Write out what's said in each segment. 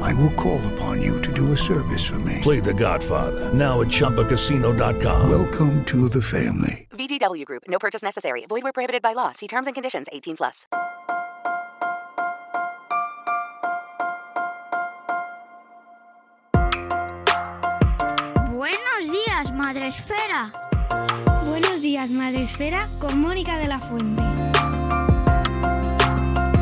I will call upon you to do a service for me. Play The Godfather now at ChumbaCasino.com. Welcome to the family. VGW Group. No purchase necessary. Void where prohibited by law. See terms and conditions. 18 plus. Buenos días, Madre Esfera. Buenos días, Madre Esfera, con Mónica de la Fuente.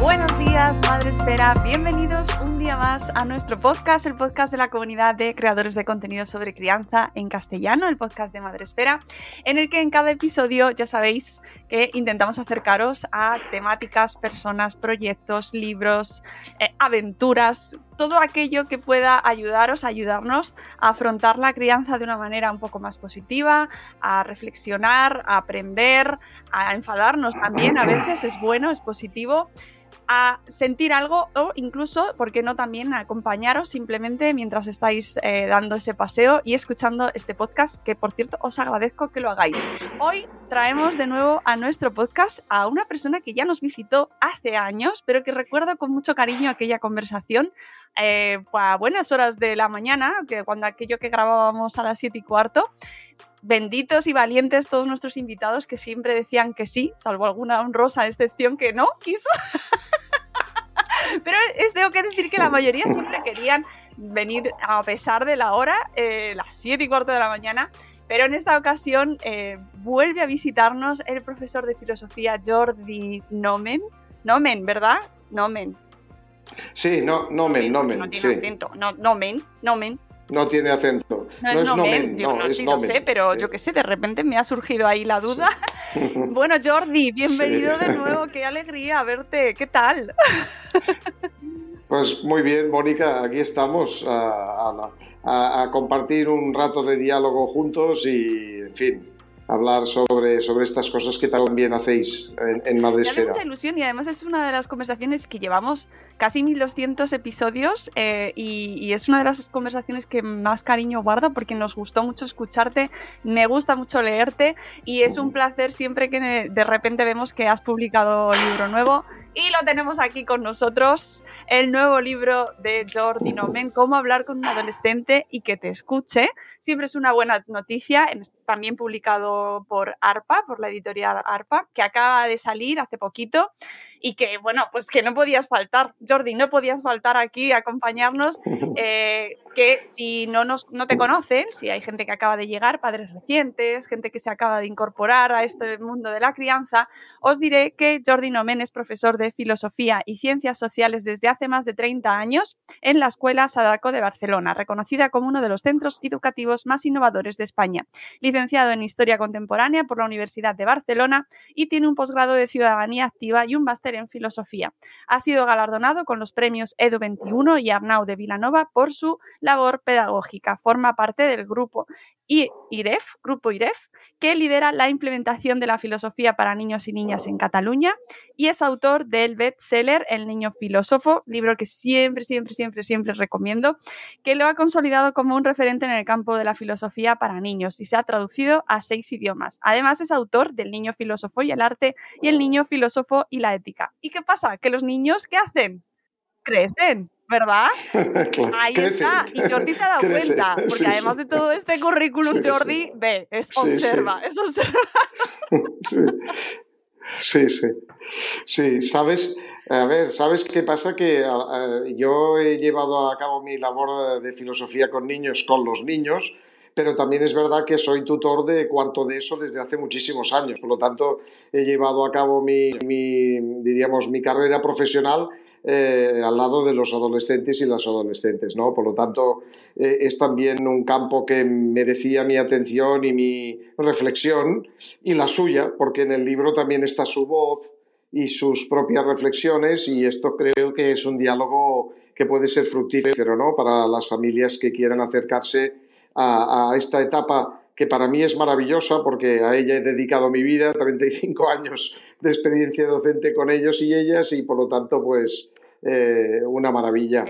Buenos días, Madre Esfera. Bienvenidos un día más a nuestro podcast, el podcast de la comunidad de creadores de contenido sobre crianza en castellano, el podcast de Madre Esfera, en el que en cada episodio ya sabéis que intentamos acercaros a temáticas, personas, proyectos, libros, eh, aventuras, todo aquello que pueda ayudaros, ayudarnos a afrontar la crianza de una manera un poco más positiva, a reflexionar, a aprender, a enfadarnos también, a veces es bueno, es positivo a sentir algo o incluso, ¿por qué no también acompañaros simplemente mientras estáis eh, dando ese paseo y escuchando este podcast, que por cierto os agradezco que lo hagáis. Hoy traemos de nuevo a nuestro podcast a una persona que ya nos visitó hace años, pero que recuerdo con mucho cariño aquella conversación eh, a buenas horas de la mañana, que cuando aquello que grabábamos a las 7 y cuarto, benditos y valientes todos nuestros invitados que siempre decían que sí, salvo alguna honrosa excepción que no quiso. Pero es, tengo que decir que la mayoría siempre querían venir a pesar de la hora, eh, las 7 y cuarto de la mañana. Pero en esta ocasión eh, vuelve a visitarnos el profesor de filosofía Jordi Nomen. Nomen, ¿verdad? Nomen. Sí, no, Nomen, Nomen. No tiene sí. acento. No, nomen, Nomen. No tiene acento. No, es nomen, no, es sí nomen. sé, pero yo qué sé, de repente me ha surgido ahí la duda. Bueno, Jordi, bienvenido Sí. de nuevo, qué alegría verte, ¿qué tal? Pues muy bien, Mónica, aquí estamos a, a- a- a compartir un rato de diálogo juntos y, en fin, hablar sobre, sobre estas cosas que también hacéis en, en Me hace Madresfera. mucha ilusión y además es una de las conversaciones que llevamos casi 1200 episodios eh, y, y es una de las conversaciones que más cariño guardo porque nos gustó mucho escucharte, me gusta mucho leerte y es un placer siempre que de repente vemos que has publicado libro nuevo y lo tenemos aquí con nosotros, el nuevo libro de Jordi Nomen, Cómo hablar con un adolescente y que te escuche. Siempre es una buena noticia, también publicado por ARPA, por la editorial ARPA, que acaba de salir hace poquito y que, bueno, pues que no podías faltar, Jordi, no podías faltar aquí a acompañarnos, que si no, nos, no te conocen, si hay gente que acaba de llegar, padres recientes, gente que se acaba de incorporar a este mundo de la crianza, os diré que Jordi Nomen es profesor de Filosofía y Ciencias Sociales desde hace más de 30 años en la Escuela Sadako de Barcelona, reconocida como uno de los centros educativos más innovadores de España. Licenciado en Historia Contemporánea por la Universidad de Barcelona y tiene un posgrado de Ciudadanía Activa y un máster en Filosofía. Ha sido galardonado con los premios Edu 21 y Arnau de Vilanova por su labor pedagógica. Forma parte del grupo IREF, Grupo IREF, que lidera la implementación de la filosofía para niños y niñas en Cataluña y es autor del bestseller El niño filósofo, libro que siempre, siempre, siempre, siempre recomiendo, que lo ha consolidado como un referente en el campo de la filosofía para niños y se ha traducido a seis idiomas. Además es autor del niño filósofo y el arte y el niño filósofo y la ética. ¿Y qué pasa? Que los niños, ¿qué hacen? Crecen. ¿Verdad? Claro, Ahí crecen. está. Y Jordi se ha dado Crecen. cuenta. Porque Sí, además sí. de todo este currículum, Sí. Jordi, ve, es observa, es observa. Sí. Sí, sí. Sí, sabes, a ver, ¿sabes qué pasa? Que a- yo he llevado a cabo mi labor de filosofía con niños, con los niños, pero también es verdad que soy tutor de cuarto de eso desde hace muchísimos años. Por lo tanto, he llevado a cabo mi, mi diríamos, mi carrera profesional eh, al lado de los adolescentes y las adolescentes, ¿no? Por lo tanto, eh, es también un campo que merecía mi atención y mi reflexión y la suya, porque en el libro también está su voz y sus propias reflexiones y esto creo que es un diálogo que puede ser fructífero, ¿no? Para las familias que quieran acercarse a, a esta etapa que para mí es maravillosa porque a ella he dedicado mi vida, 35 años de experiencia docente con ellos y ellas y por lo tanto pues eh, una maravilla.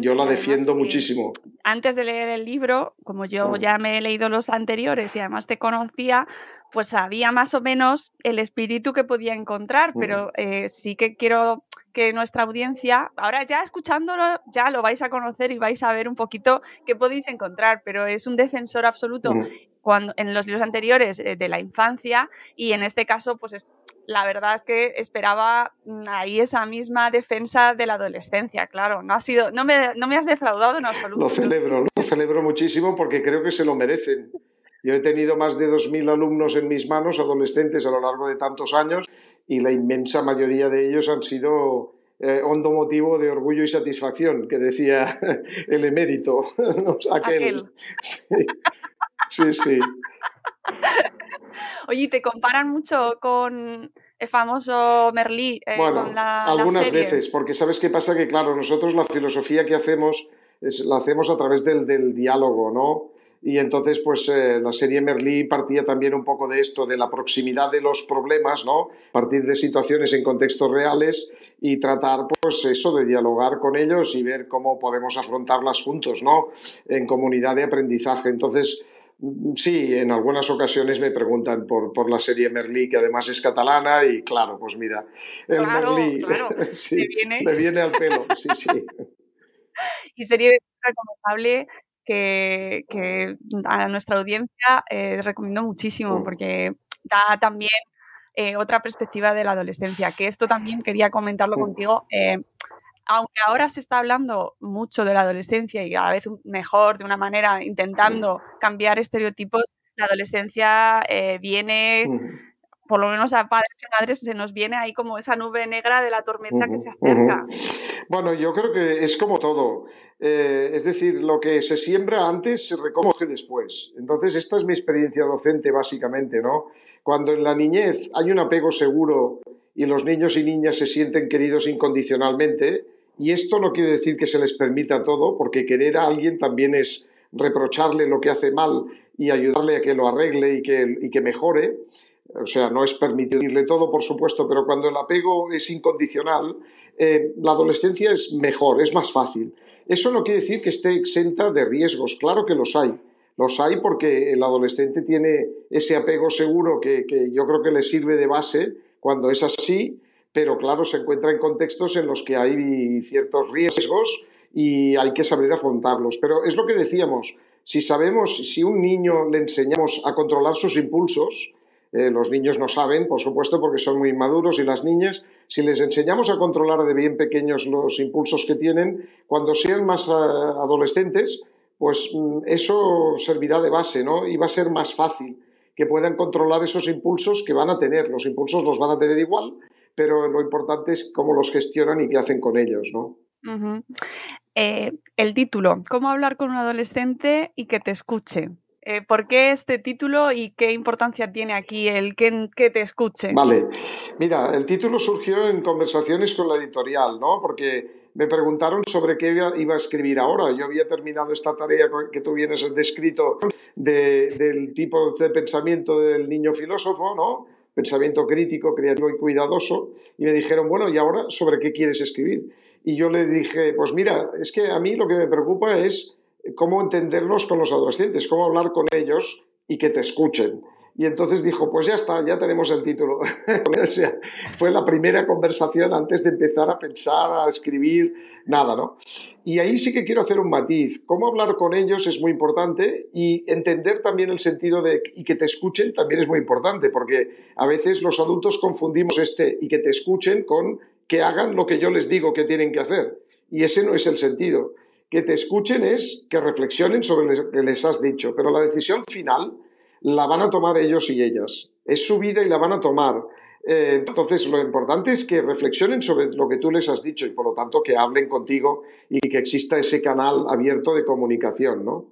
Yo la defiendo muchísimo. Antes de leer el libro, como yo mm. ya me he leído los anteriores y además te conocía, pues sabía más o menos el espíritu que podía encontrar, pero mm. eh, sí que quiero que nuestra audiencia, ahora ya escuchándolo, ya lo vais a conocer y vais a ver un poquito qué podéis encontrar, pero es un defensor absoluto mm. cuando, en los libros anteriores eh, de la infancia y en este caso, pues la verdad es que esperaba mm, ahí esa misma defensa de la adolescencia, claro, no ha sido, no me, no me has defraudado en absoluto. Lo celebro, lo celebro muchísimo porque creo que se lo merecen. Yo he tenido más de 2.000 alumnos en mis manos, adolescentes, a lo largo de tantos años, y la inmensa mayoría de ellos han sido eh, hondo motivo de orgullo y satisfacción, que decía el emérito. Aquel. Sí, sí. Oye, ¿te comparan mucho con el famoso Merlí? Eh, bueno, algunas veces, porque sabes qué pasa, que claro, nosotros la filosofía que hacemos es, la hacemos a través del, del diálogo, ¿no? Y entonces, pues eh, la serie Merlí partía también un poco de esto, de la proximidad de los problemas, ¿no? Partir de situaciones en contextos reales y tratar, pues eso, de dialogar con ellos y ver cómo podemos afrontarlas juntos, ¿no? En comunidad de aprendizaje. Entonces, sí, en algunas ocasiones me preguntan por, por la serie Merlí, que además es catalana, y claro, pues mira, el Merlí sí, viene... me viene al pelo, sí, sí. y sería recomendable que, a nuestra audiencia eh, recomiendo muchísimo mm. porque da también eh, otra perspectiva de la adolescencia, que esto también quería comentarlo mm. contigo. Eh, aunque ahora se está hablando mucho de la adolescencia y cada vez mejor, de una manera, intentando cambiar estereotipos, la adolescencia viene mm por lo menos a padres y madres se nos viene ahí como esa nube negra de la tormenta que se acerca. Bueno, yo creo que es como todo. Eh, es decir, lo que se siembra antes se recoge después. Entonces, esta es mi experiencia docente, básicamente, ¿no? Cuando en la niñez hay un apego seguro y los niños y niñas se sienten queridos incondicionalmente, y esto no quiere decir que se les permita todo, porque querer a alguien también es reprocharle lo que hace mal y ayudarle a que lo arregle y que, y que mejore. O sea, no es permitirle todo, por supuesto, pero cuando el apego es incondicional, eh, la adolescencia es mejor, es más fácil. Eso no quiere decir que esté exenta de riesgos, claro que los hay. Los hay porque el adolescente tiene ese apego seguro que, que yo creo que le sirve de base cuando es así, pero claro, se encuentra en contextos en los que hay ciertos riesgos y hay que saber afrontarlos. Pero es lo que decíamos, si sabemos, si un niño le enseñamos a controlar sus impulsos, eh, los niños no saben, por supuesto, porque son muy inmaduros y las niñas, si les enseñamos a controlar de bien pequeños los impulsos que tienen, cuando sean más eh, adolescentes, pues mm, eso servirá de base, ¿no? Y va a ser más fácil que puedan controlar esos impulsos que van a tener. Los impulsos los van a tener igual, pero lo importante es cómo los gestionan y qué hacen con ellos, ¿no? Eh, el título, ¿cómo hablar con un adolescente y que te escuche? Eh, ¿Por qué este título y qué importancia tiene aquí el que, que, te escuche? Vale, mira, el título surgió en conversaciones con la editorial, ¿no? Porque me preguntaron sobre qué iba a escribir ahora. Yo había terminado esta tarea que tú vienes descrito de, del tipo de pensamiento del niño filósofo, ¿no? Pensamiento crítico, creativo y cuidadoso. Y me dijeron, bueno, ¿y ahora sobre qué quieres escribir? Y yo le dije, pues mira, es que a mí lo que me preocupa es cómo entendernos con los adolescentes, cómo hablar con ellos y que te escuchen. Y entonces dijo, pues ya está, ya tenemos el título. fue la primera conversación antes de empezar a pensar, a escribir, nada, ¿no? Y ahí sí que quiero hacer un matiz. Cómo hablar con ellos es muy importante y entender también el sentido de y que te escuchen también es muy importante, porque a veces los adultos confundimos este y que te escuchen con que hagan lo que yo les digo que tienen que hacer. Y ese no es el sentido que te escuchen es que reflexionen sobre lo que les has dicho, pero la decisión final la van a tomar ellos y ellas. Es su vida y la van a tomar. Eh, entonces, lo importante es que reflexionen sobre lo que tú les has dicho y, por lo tanto, que hablen contigo y que exista ese canal abierto de comunicación, ¿no?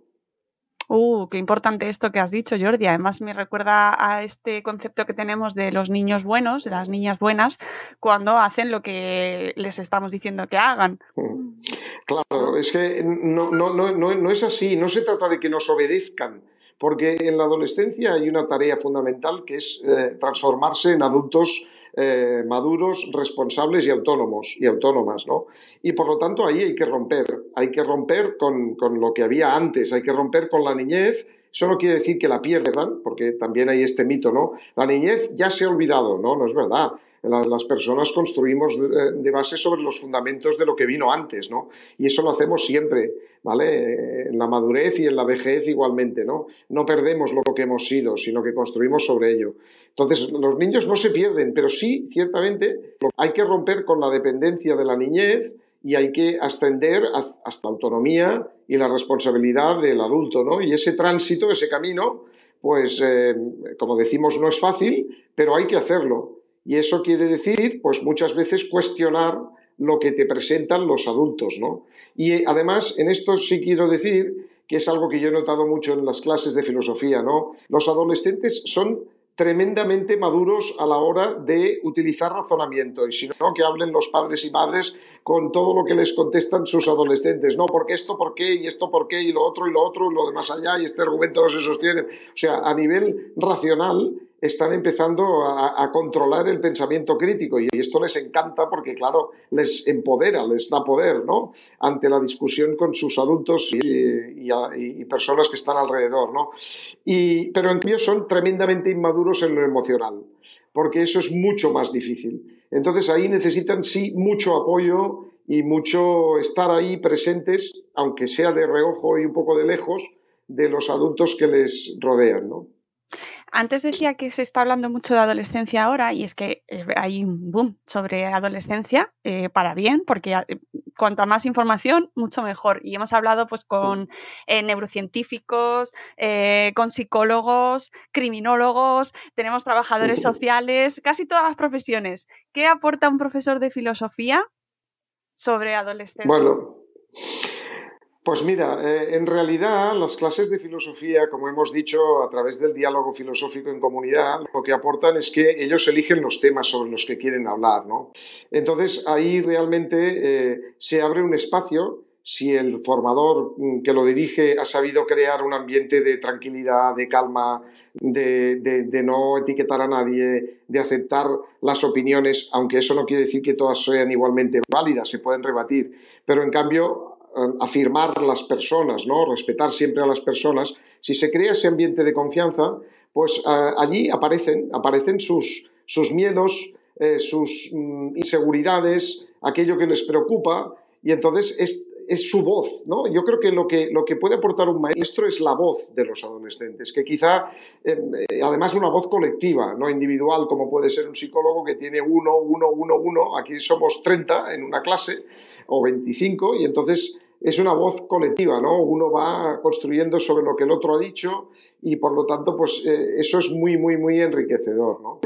Uh, qué importante esto que has dicho, Jordi. Además, me recuerda a este concepto que tenemos de los niños buenos, de las niñas buenas, cuando hacen lo que les estamos diciendo que hagan. Claro, es que no, no, no, no es así. No se trata de que nos obedezcan, porque en la adolescencia hay una tarea fundamental que es eh, transformarse en adultos eh, maduros, responsables y autónomos y autónomas, ¿no? Y por lo tanto ahí hay que romper, hay que romper con, con lo que había antes, hay que romper con la niñez. Eso no quiere decir que la pierdan, porque también hay este mito, ¿no? La niñez ya se ha olvidado, ¿no? No es verdad las personas construimos de base sobre los fundamentos de lo que vino antes, ¿no? Y eso lo hacemos siempre, ¿vale? En la madurez y en la vejez igualmente, ¿no? No perdemos lo que hemos sido, sino que construimos sobre ello. Entonces, los niños no se pierden, pero sí, ciertamente, hay que romper con la dependencia de la niñez y hay que ascender hasta la autonomía y la responsabilidad del adulto, ¿no? Y ese tránsito, ese camino, pues, eh, como decimos, no es fácil, pero hay que hacerlo. Y eso quiere decir, pues muchas veces cuestionar lo que te presentan los adultos, ¿no? Y eh, además, en esto sí quiero decir que es algo que yo he notado mucho en las clases de filosofía, ¿no? Los adolescentes son tremendamente maduros a la hora de utilizar razonamiento y si no, que hablen los padres y madres con todo lo que les contestan sus adolescentes, no, porque esto, por qué, y esto, por qué, y lo otro, y lo otro, y lo de más allá, y este argumento no se sostiene. O sea, a nivel racional están empezando a, controlar el pensamiento crítico y esto les encanta porque, claro, les empodera, les da poder, ¿no? Ante la discusión con sus adultos y, personas que están alrededor, ¿no? Y, pero en cambio son tremendamente inmaduros en lo emocional, porque eso es mucho más difícil. Entonces ahí necesitan, sí, mucho apoyo y mucho estar ahí presentes, aunque sea de reojo y un poco de lejos, de los adultos que les rodean, ¿no? Antes decía que se está hablando mucho de adolescencia ahora y es que eh, hay un boom sobre adolescencia eh, para bien, porque eh, cuanta más información, mucho mejor. Y hemos hablado pues con neurocientíficos, con psicólogos, criminólogos, tenemos trabajadores sociales, casi todas las profesiones. ¿Qué aporta un profesor de filosofía sobre adolescencia? Bueno. Pues mira, eh, en realidad las clases de filosofía, como hemos dicho, a través del diálogo filosófico en comunidad, lo que aportan es que ellos eligen los temas sobre los que quieren hablar, ¿no? Entonces ahí realmente eh, se abre un espacio si el formador mm, que lo dirige ha sabido crear un ambiente de tranquilidad, de calma, de, no etiquetar a nadie, de aceptar las opiniones, aunque eso no quiere decir que todas sean igualmente válidas, se pueden rebatir, pero en cambio afirmar las personas, ¿no? respetar siempre a las personas, si se crea ese ambiente de confianza, pues eh, allí aparecen, aparecen sus, sus miedos, eh, sus mm, inseguridades, aquello que les preocupa, y entonces es, es su voz, ¿no? Yo creo que lo, que lo que puede aportar un maestro es la voz de los adolescentes, que quizá, además una voz colectiva, no individual, como puede ser un psicólogo que tiene uno, uno, uno, uno, aquí somos 30 en una clase, o 25, y entonces es una voz colectiva, ¿no? Uno va construyendo sobre lo que el otro ha dicho y por lo tanto, pues eh, eso es muy, muy, muy enriquecedor, ¿no?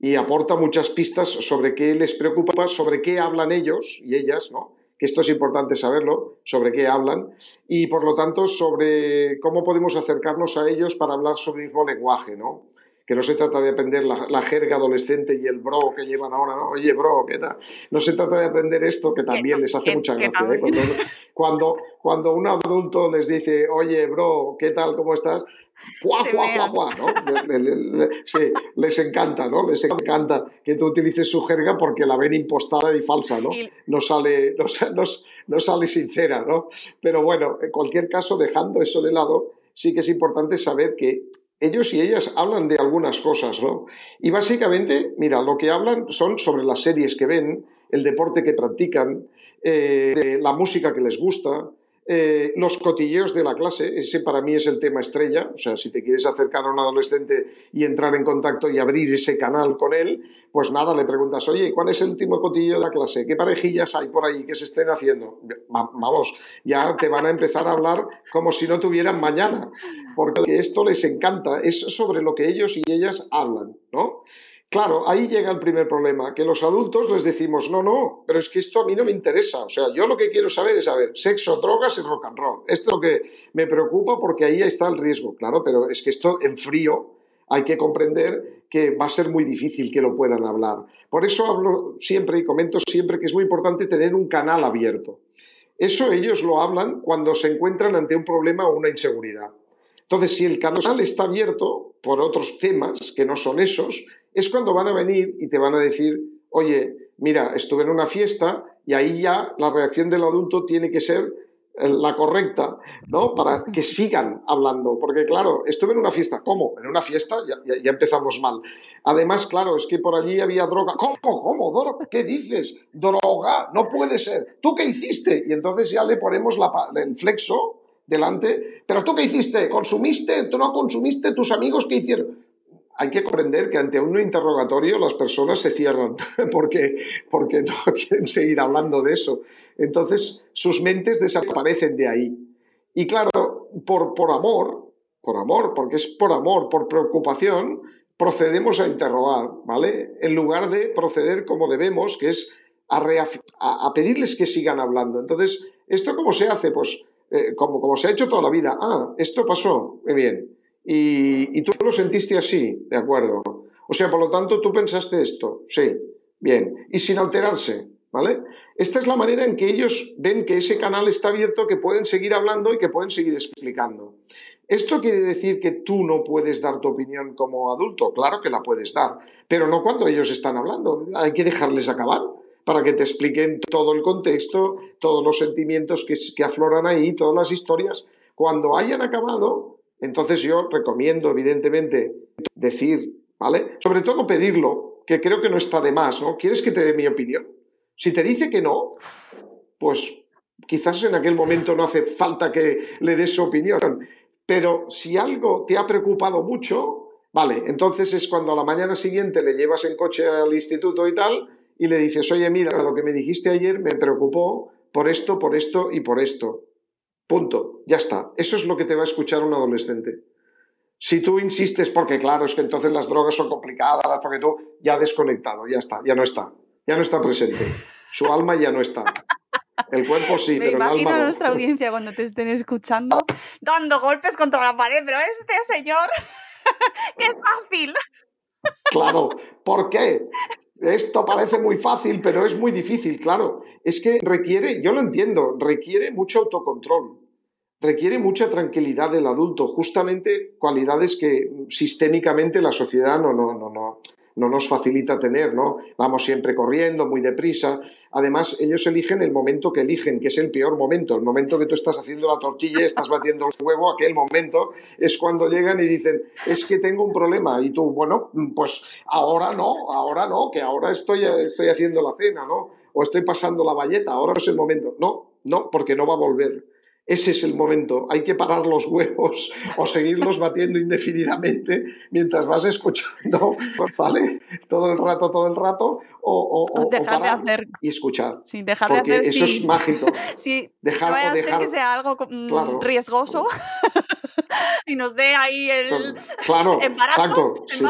Y aporta muchas pistas sobre qué les preocupa, sobre qué hablan ellos y ellas, ¿no? Que esto es importante saberlo, sobre qué hablan y por lo tanto sobre cómo podemos acercarnos a ellos para hablar sobre el mismo lenguaje, ¿no? Que no se trata de aprender la, jerga adolescente y el bro que llevan ahora, ¿no? Oye, bro, ¿qué tal? No se trata de aprender esto, que también les hace mucha gracia, ¿eh? Cuando, cuando, un adulto les dice, oye, bro, ¿qué tal? ¿Cómo estás? ¡Juá, juá, juá, ¿no? sí, les encanta, ¿no? Les encanta que tú utilices su jerga porque la ven impostada y falsa, ¿no? No sale, no, no, no sale sincera, ¿no? Pero bueno, en cualquier caso, dejando eso de lado, sí que es importante saber que ellos y ellas hablan de algunas cosas, ¿no? Y básicamente, mira, lo que hablan son sobre las series que ven, el deporte que practican, eh, la música que les gusta, eh, los cotilleos de la clase, ese para mí es el tema estrella, o sea, si te quieres acercar a un adolescente y entrar en contacto y abrir ese canal con él, pues nada, le preguntas, oye, ¿cuál es el último cotilleo de la clase? ¿Qué parejillas hay por ahí que se estén haciendo? Va- vamos, ya te van a empezar a hablar como si no tuvieran mañana, porque esto les encanta, es sobre lo que ellos y ellas hablan, ¿no? Claro, ahí llega el primer problema, que los adultos les decimos, no, no, pero es que esto a mí no me interesa. O sea, yo lo que quiero saber es saber sexo, drogas y rock and roll. Esto es lo que me preocupa porque ahí está el riesgo, claro, pero es que esto en frío hay que comprender que va a ser muy difícil que lo puedan hablar. Por eso hablo siempre y comento siempre que es muy importante tener un canal abierto. Eso ellos lo hablan cuando se encuentran ante un problema o una inseguridad. Entonces, si el canal está abierto por otros temas que no son esos, es cuando van a venir y te van a decir, oye, mira, estuve en una fiesta y ahí ya la reacción del adulto tiene que ser eh, la correcta, ¿no? Para que sigan hablando. Porque, claro, estuve en una fiesta. ¿Cómo? En una fiesta ya, ya- ya empezamos mal. Además, claro, es que por allí había droga. ¿Cómo? ¿Cómo? ¿Droga? ¿Qué dices? Droga, no puede ser. ¿Tú qué hiciste? Y entonces ya le ponemos la el flexo delante. ¿Pero tú qué hiciste? ¿Consumiste? ¿Tú no consumiste? ¿Tus amigos qué hicieron? Hay que comprender que ante un interrogatorio las personas se cierran porque, porque no quieren seguir hablando de eso. Entonces sus mentes desaparecen de ahí. Y claro, por, por amor, por amor, porque es por amor, por preocupación, procedemos a interrogar, ¿vale? En lugar de proceder como debemos, que es a, pedirles que sigan hablando. Entonces, ¿esto cómo se hace? Pues eh, como, como se ha hecho toda la vida. Ah, esto pasó, muy bien. Y, tú lo sentiste así, de acuerdo. O sea, por lo tanto, tú pensaste esto, sí, bien. Y sin alterarse, ¿vale? Esta es la manera en que ellos ven que ese canal está abierto, que pueden seguir hablando y que pueden seguir explicando. ¿Esto quiere decir que tú no puedes dar tu opinión como adulto? Claro que la puedes dar, pero no cuando ellos están hablando. Hay que dejarles acabar para que te expliquen todo el contexto, todos los sentimientos que, que afloran ahí, todas las historias. Cuando hayan acabado, entonces yo recomiendo, evidentemente, decir, ¿vale? Sobre todo pedirlo, que creo que no está de más, ¿no? ¿Quieres que te dé mi opinión? Si te dice que no, pues quizás en aquel momento no hace falta que le des su opinión. Pero si algo te ha preocupado mucho, vale, entonces es cuando a la mañana siguiente le llevas en coche al instituto y tal, y le dices, oye, mira, lo que me dijiste ayer me preocupó por esto, por esto y por esto. Punto, ya está. Eso es lo que te va a escuchar un adolescente. Si tú insistes, porque claro, es que entonces las drogas son complicadas, porque tú ya desconectado, ya está, ya no está, ya no está presente. Su alma ya no está. El cuerpo sí, Me pero el imagino alma a no. nuestra audiencia cuando te estén escuchando dando golpes contra la pared, pero este señor, qué fácil. Claro, ¿por qué? Esto parece muy fácil, pero es muy difícil, claro. Es que requiere, yo lo entiendo, requiere mucho autocontrol, requiere mucha tranquilidad del adulto, justamente cualidades que sistémicamente la sociedad no, no, no, no, no nos facilita tener, ¿no? Vamos siempre corriendo, muy deprisa. Además, ellos eligen el momento que eligen, que es el peor momento, el momento que tú estás haciendo la tortilla, estás batiendo el huevo, aquel momento es cuando llegan y dicen, es que tengo un problema. Y tú, bueno, pues ahora no, ahora no, que ahora estoy, estoy haciendo la cena, ¿no? O estoy pasando la valleta, ahora es el momento. No, no, porque no va a volver. Ese es el momento. Hay que parar los huevos o seguirlos batiendo indefinidamente mientras vas escuchando, ¿vale? Todo el rato, todo el rato, o, o- o- o Dejar de hacer, y escuchar. sí, dejar Porque de hacer, eso sí. es mágico. Sí, Dejar no o dejar. que sea algo mm, Claro. riesgoso y nos dé ahí el Claro, embarazo, exacto. sí.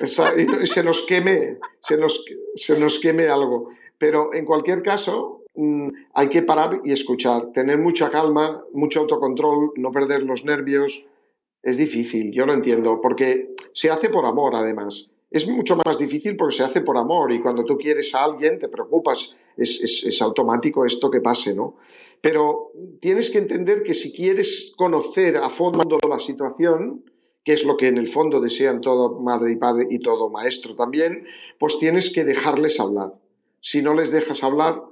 Esa- y se nos queme, se nos, se nos queme algo. Pero en cualquier caso, hay que parar y escuchar, tener mucha calma, mucho autocontrol, no perder los nervios. Es difícil, yo lo entiendo, porque se hace por amor además. Es mucho más difícil porque se hace por amor y cuando tú quieres a alguien te preocupas, es automático esto que pase, ¿no? Pero tienes que entender que si quieres conocer a fondo la situación, que es lo que en el fondo desean todo madre y padre y todo maestro también, pues tienes que dejarles hablar. Si no les dejas hablar,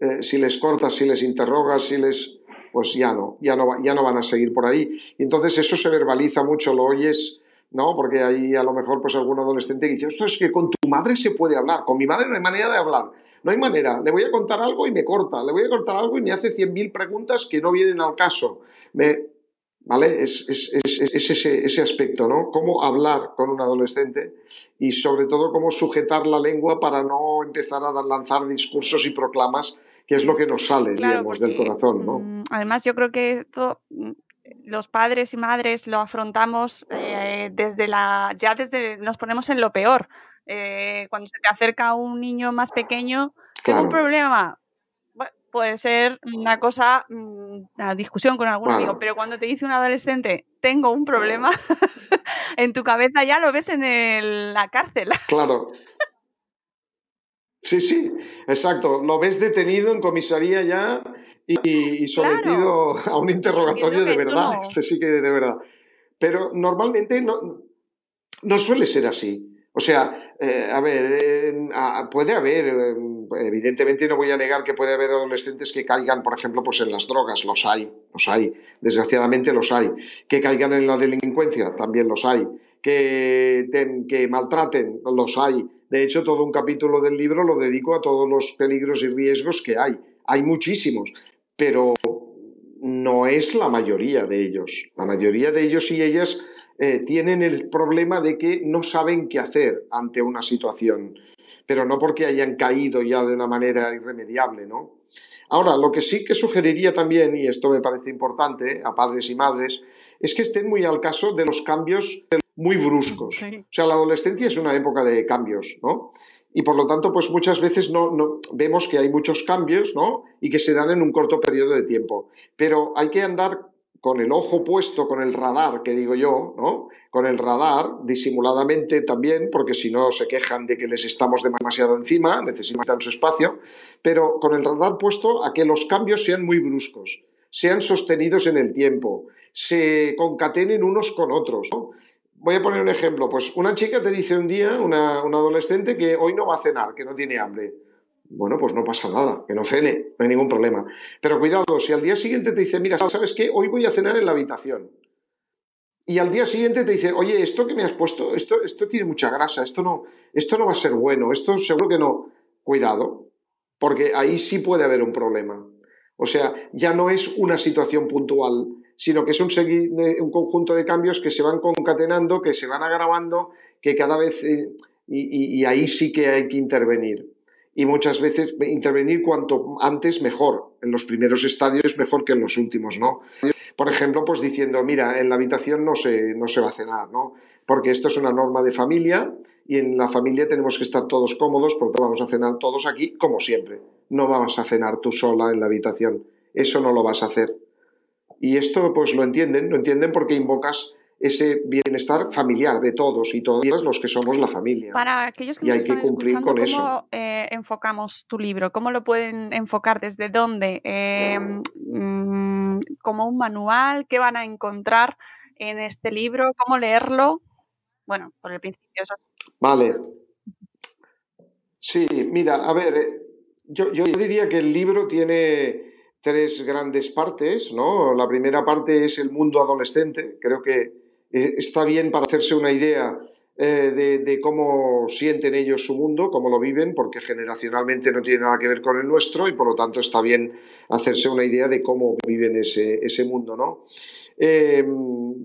eh, si les cortas, si les interrogas, si les... pues ya no, ya no, ya no van a seguir por ahí. Y entonces eso se verbaliza mucho, lo oyes, ¿no? Porque ahí a lo mejor pues algún adolescente dice, esto es que con tu madre se puede hablar, con mi madre no hay manera de hablar. No hay manera, le voy a contar algo y me corta, le voy a contar algo y me hace 100.000 preguntas que no vienen al caso. Me, ¿Vale? Es, es, es, es ese, ese, aspecto, ¿no? Cómo hablar con un adolescente y sobre todo cómo sujetar la lengua para no empezar a lanzar discursos y proclamas, que es lo que nos sale, claro, digamos, porque, del corazón, ¿no? mm, Además, yo creo que esto mm, los padres y madres lo afrontamos eh, desde la. ya desde. nos ponemos en lo peor. Eh, cuando se te acerca un niño más pequeño, tengo un Claro. problema. Puede ser una cosa, mm, una discusión con algún amigo, pero cuando te dice un adolescente, tengo un problema, en tu cabeza ya lo ves en el- la cárcel. Claro. Sí, sí, exacto. Lo ves detenido en comisaría ya y, y sometido a un interrogatorio de verdad. no- Este sí que de verdad. Pero normalmente no, no suele ser así. O sea, eh, a ver, eh, puede haber, eh, evidentemente no voy a negar que puede haber adolescentes que caigan, por ejemplo, pues en las drogas, los hay, los hay, desgraciadamente los hay, que caigan en la delincuencia, también los hay, que, te- que maltraten, los hay. De hecho, todo un capítulo del libro lo dedico a todos los peligros y riesgos que hay. Hay muchísimos, pero no es la mayoría de ellos. La mayoría de ellos y ellas eh, tienen el problema de que no saben qué hacer ante una situación, pero no porque hayan caído ya de una manera irremediable, ¿no? Ahora, lo que sí que sugeriría también, y esto me parece importante a padres y madres, es que estén muy al caso de los cambios muy bruscos. O sea, la adolescencia es una época de cambios, ¿no? Y por lo tanto, pues muchas veces no, no- vemos que hay muchos cambios, ¿no? Y que se dan en un corto periodo de tiempo. Pero hay que andar con el ojo puesto, con el radar, que digo yo, ¿no? Con el radar, disimuladamente también, porque si no se quejan de que les estamos demasiado encima, necesitan su espacio, pero con el radar puesto a que los cambios sean muy bruscos, sean sostenidos en el tiempo, se concatenen unos con otros. Voy a poner un ejemplo. Pues una chica te dice un día, una, una adolescente, que hoy no va a cenar, que no tiene hambre. Bueno, pues no pasa nada, que no cene, no hay ningún problema. Pero cuidado, si al día siguiente te dice, mira, ¿sabes qué? Hoy voy a cenar en la habitación. Y al día siguiente te dice, oye, esto que me has puesto, esto, esto tiene mucha grasa, esto no, esto no va a ser bueno, esto seguro que no. Cuidado, porque ahí sí puede haber un problema. O sea, ya no es una situación puntual, sino que es un, conjunto de cambios que se van concatenando, que se van agravando, que cada vez... eh, y ahí sí que hay que intervenir. Y muchas veces intervenir cuanto antes mejor. En los primeros estadios mejor que en los últimos, ¿no? Por ejemplo, pues diciendo, mira, en la habitación no se, no se va a cenar, ¿no? Porque esto es una norma de familia y en la familia tenemos que estar todos cómodos, porque vamos a cenar todos aquí, como siempre. No vas a cenar tú sola en la habitación. Eso no lo vas a hacer. Y esto pues lo entienden, lo entienden porque invocas ese bienestar familiar de todos y todas los que somos la familia. Para aquellos que Y nos hay que están cumplir escuchando, con ¿cómo eso. eh, enfocamos tu libro? ¿Cómo lo pueden enfocar? ¿Desde dónde? Eh, mm, ¿Como un manual? ¿Qué van a encontrar en este libro? ¿Cómo leerlo? Bueno, por el principio. eso. Vale. Sí, mira, a ver, yo, yo diría que el libro tiene tres grandes partes, ¿no? La primera parte es el mundo adolescente. Creo que eh, está bien para hacerse una idea eh, de, de cómo sienten ellos su mundo, cómo lo viven, porque generacionalmente no tiene nada que ver con el nuestro y por lo tanto está bien hacerse una idea de cómo viven ese, ese mundo, ¿no? Eh,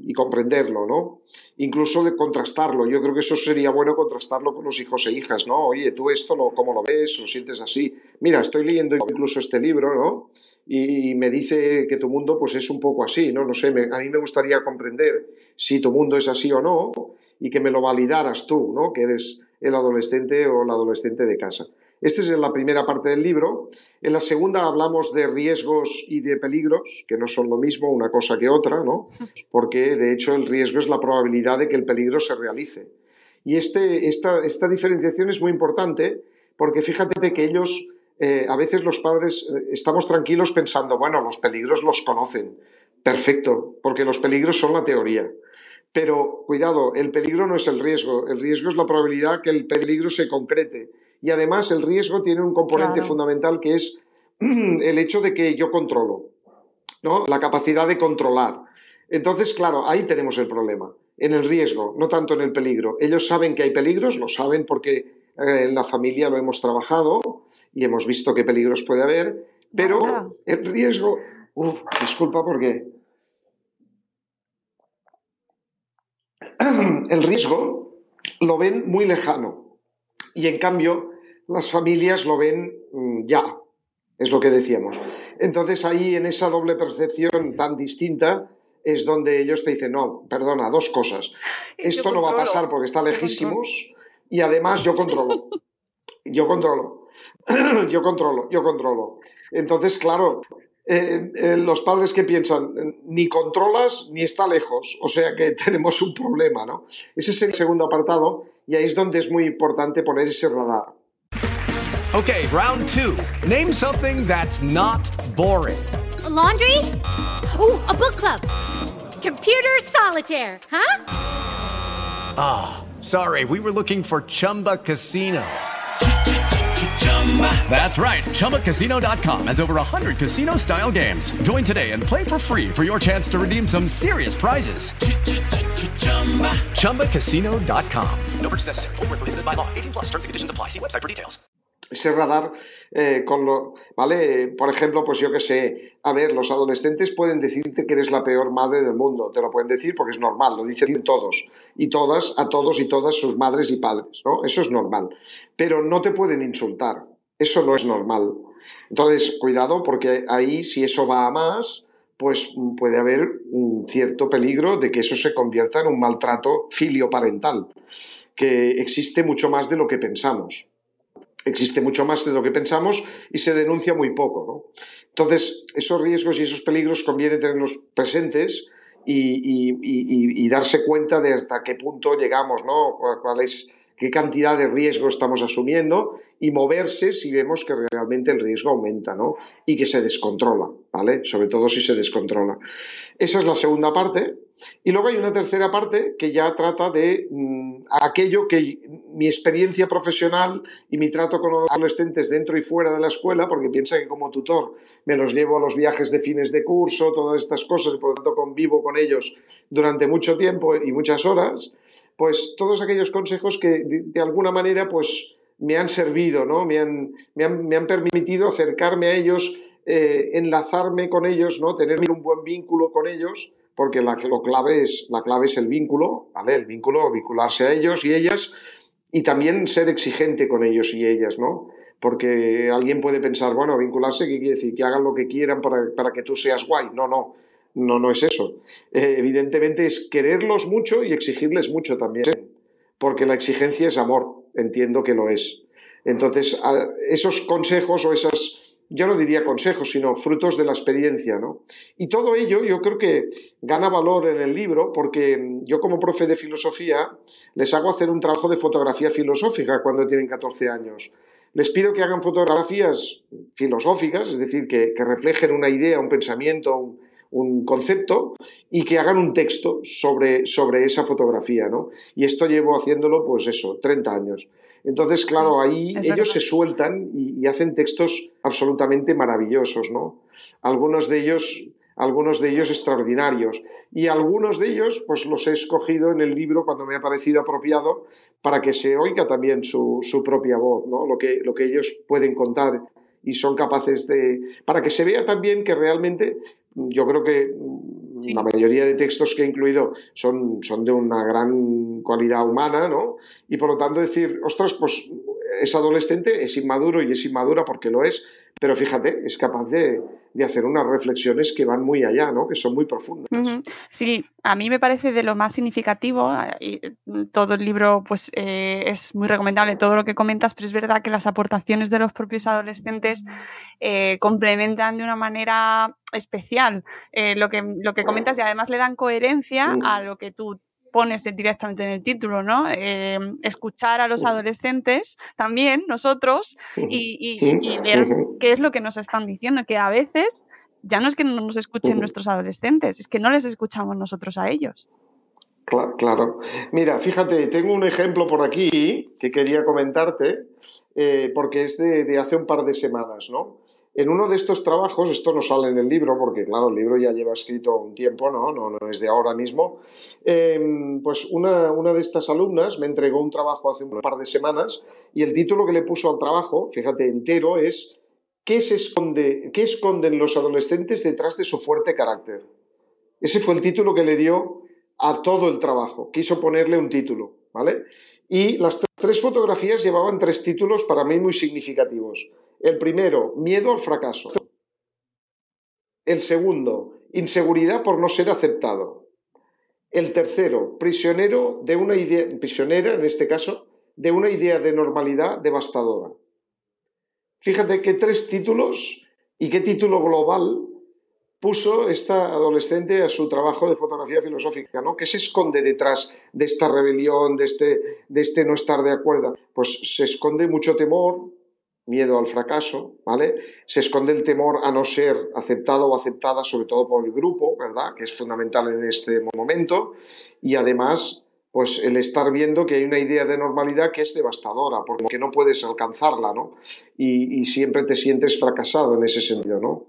y comprenderlo, ¿no? Incluso de contrastarlo. Yo creo que eso sería bueno contrastarlo con los hijos e hijas, ¿no? Oye, tú esto, lo, ¿cómo lo ves? ¿Lo sientes así? Mira, estoy leyendo incluso este libro, ¿no? Y me dice que tu mundo pues es un poco así, ¿no? No sé, a mí me gustaría comprender si tu mundo es así o no y que me lo validaras tú, ¿no? Que eres el adolescente o la adolescente de casa. Esta es la primera parte del libro. En la segunda hablamos de riesgos y de peligros, que no son lo mismo una cosa que otra, ¿no? Porque de hecho el riesgo es la probabilidad de que el peligro se realice. Y este, esta, esta diferenciación es muy importante porque fíjate que ellos, eh, a veces los padres, eh, estamos tranquilos pensando, bueno, los peligros los conocen. Perfecto, porque los peligros son la teoría. Pero cuidado, el peligro no es el riesgo, el riesgo es la probabilidad que el peligro se concrete. Y además el riesgo tiene un componente Claro. fundamental que es el hecho de que yo controlo, ¿no? La capacidad de controlar. Entonces, claro, ahí tenemos el problema, en el riesgo, no tanto en el peligro. Ellos saben que hay peligros, lo saben porque eh, en la familia lo hemos trabajado y hemos visto qué peligros puede haber, pero el riesgo, uf, disculpa porque el riesgo lo ven muy lejano y en cambio las familias lo ven mm, ya, es lo que decíamos. Entonces ahí en esa doble percepción tan distinta es donde ellos te dicen, no, perdona, dos cosas. Esto no va a pasar porque está lejísimos y además yo controlo. Yo controlo. yo controlo, yo controlo. Entonces, claro, eh, eh, los padres que piensan, ni controlas ni está lejos, o sea que tenemos un problema, ¿no? Ese es el segundo apartado y ahí es donde es muy importante poner ese radar. Okay, round two. Name something that's not boring. laundry? Ooh, a book club. Computer solitaire, huh? Sorry, we were looking for Chumba Casino. That's right. ChumbaCasino.com has over 100 casino style games. Join today and play for free for your chance to redeem some serious prizes. ChumbaCasino.com. No purchase necessary. Void where prohibited by law. 18 plus terms and conditions apply. See website for details. ese radar eh, con lo, ¿vale? Por ejemplo, pues yo que sé, a ver, los adolescentes pueden decirte que eres la peor madre del mundo, te lo pueden decir porque es normal, lo dicen todos y todas, a todos y todas sus madres y padres, ¿no? Eso es normal, pero no te pueden insultar, eso no es normal. Entonces, cuidado porque ahí si eso va a más, pues puede haber un cierto peligro de que eso se convierta en un maltrato filioparental, que existe mucho más de lo que pensamos existe mucho más de lo que pensamos y se denuncia muy poco. ¿no? Entonces, esos riesgos y esos peligros conviene tenerlos presentes y, y- y- y darse cuenta de hasta qué punto llegamos, ¿no? Cuál es, qué cantidad de riesgo estamos asumiendo y moverse si vemos que realmente el riesgo aumenta ¿no? y que se descontrola, ¿vale? Sobre todo si se descontrola. Esa es la segunda parte. Y luego hay una tercera parte que ya trata de mm, aquello que mi experiencia profesional y mi trato con adolescentes dentro y fuera de la escuela, porque piensa que como tutor me los llevo a los viajes de fines de curso, todas estas cosas, y por lo tanto convivo con ellos durante mucho tiempo y muchas horas, pues todos aquellos consejos que de, de alguna manera pues me han servido, ¿no? me, han, me, han, me han permitido acercarme a ellos, eh, enlazarme con ellos, ¿no? tener un buen vínculo con ellos, porque la, lo clave es, la clave es el vínculo, ¿vale? El vínculo, vincularse a ellos y ellas, y también ser exigente con ellos y ellas, ¿no? Porque alguien puede pensar, bueno, vincularse, ¿qué quiere decir? Que hagan lo que quieran para, para que tú seas guay. No, no, no, no es eso. Eh, evidentemente es quererlos mucho y exigirles mucho también, porque la exigencia es amor, entiendo que lo es. Entonces, esos consejos o esas, yo no diría consejos, sino frutos de la experiencia, ¿no? Y todo ello yo creo que gana valor en el libro porque mm, yo como profe de filosofía les hago hacer un trabajo de fotografía filosófica cuando tienen 14 años. Les pido que hagan fotografías filosóficas, es decir, que, reflejen una idea, un pensamiento, un, un concepto y que hagan un texto sobre, sobre esa fotografía, ¿no? Y esto llevo haciéndolo, pues eso, 30 años. Entonces, claro, ahí Es ellos verdad. se sueltan y, y hacen textos absolutamente maravillosos, ¿no? Algunos de ellos, algunos de ellos extraordinarios. Y algunos de ellos, pues los he escogido en el libro cuando me ha parecido apropiado para que se oiga también su, su propia voz, ¿no? Lo que, lo que ellos pueden contar y son capaces de... para que se vea también que realmente yo creo que La mayoría de textos que he incluido son, son de una gran cualidad humana, ¿no? Y por lo tanto decir, ostras, pues es adolescente, es inmaduro y es inmadura porque lo es, pero fíjate, es capaz de, de hacer unas reflexiones que van muy allá, ¿no? Que son muy profundas. Sí, a mí me parece de lo más significativo. eh, y, mm, todo el libro, pues, eh, es muy recomendable todo lo que comentas, pero es verdad que las aportaciones de los propios adolescentes eh, complementan de una manera especial eh, lo que lo que comentas y además le dan coherencia a lo que tú pones directamente en el título, ¿no? Eh, escuchar a los adolescentes también, nosotros, y, y- y ver qué es lo que nos están diciendo, que a veces ya no es que no nos escuchen nuestros adolescentes, es que no les escuchamos nosotros a ellos. Claro, claro. Mira, fíjate, tengo un ejemplo por aquí que quería comentarte, eh, porque es de, de hace un par de semanas, ¿no? En uno de estos trabajos, esto no sale en el libro, porque claro, el libro ya lleva escrito un tiempo, no, no, no es de ahora mismo, em, pues una, una, de estas alumnas me entregó un trabajo hace un par de semanas y el título que le puso al trabajo, fíjate, entero, es ¿Qué, se esconde, ¿Qué esconden los adolescentes detrás de su fuerte carácter? Ese fue el título que le dio a todo el trabajo. Quiso ponerle un título, ¿vale? Y las tres fotografías llevaban tres títulos para mí muy significativos. El primero, miedo al fracaso. El segundo, inseguridad por no ser aceptado. El tercero, prisionero de una idea, prisionera en este caso, de una idea de normalidad devastadora. Fíjate qué tres títulos y qué título global puso esta adolescente a su trabajo de fotografía filosófica, ¿no? ¿Qué se esconde detrás de esta rebelión, de este, de este no estar de acuerdo? Pues se esconde mucho temor, miedo al fracaso, ¿vale? Se esconde el temor a no ser aceptado o aceptada, sobre todo por el grupo, ¿verdad? Que es fundamental en este momento. Y además, pues el estar viendo que hay una idea de normalidad que es devastadora, porque no puedes alcanzarla, ¿no? Y, siempre te sientes fracasado en ese sentido, ¿no?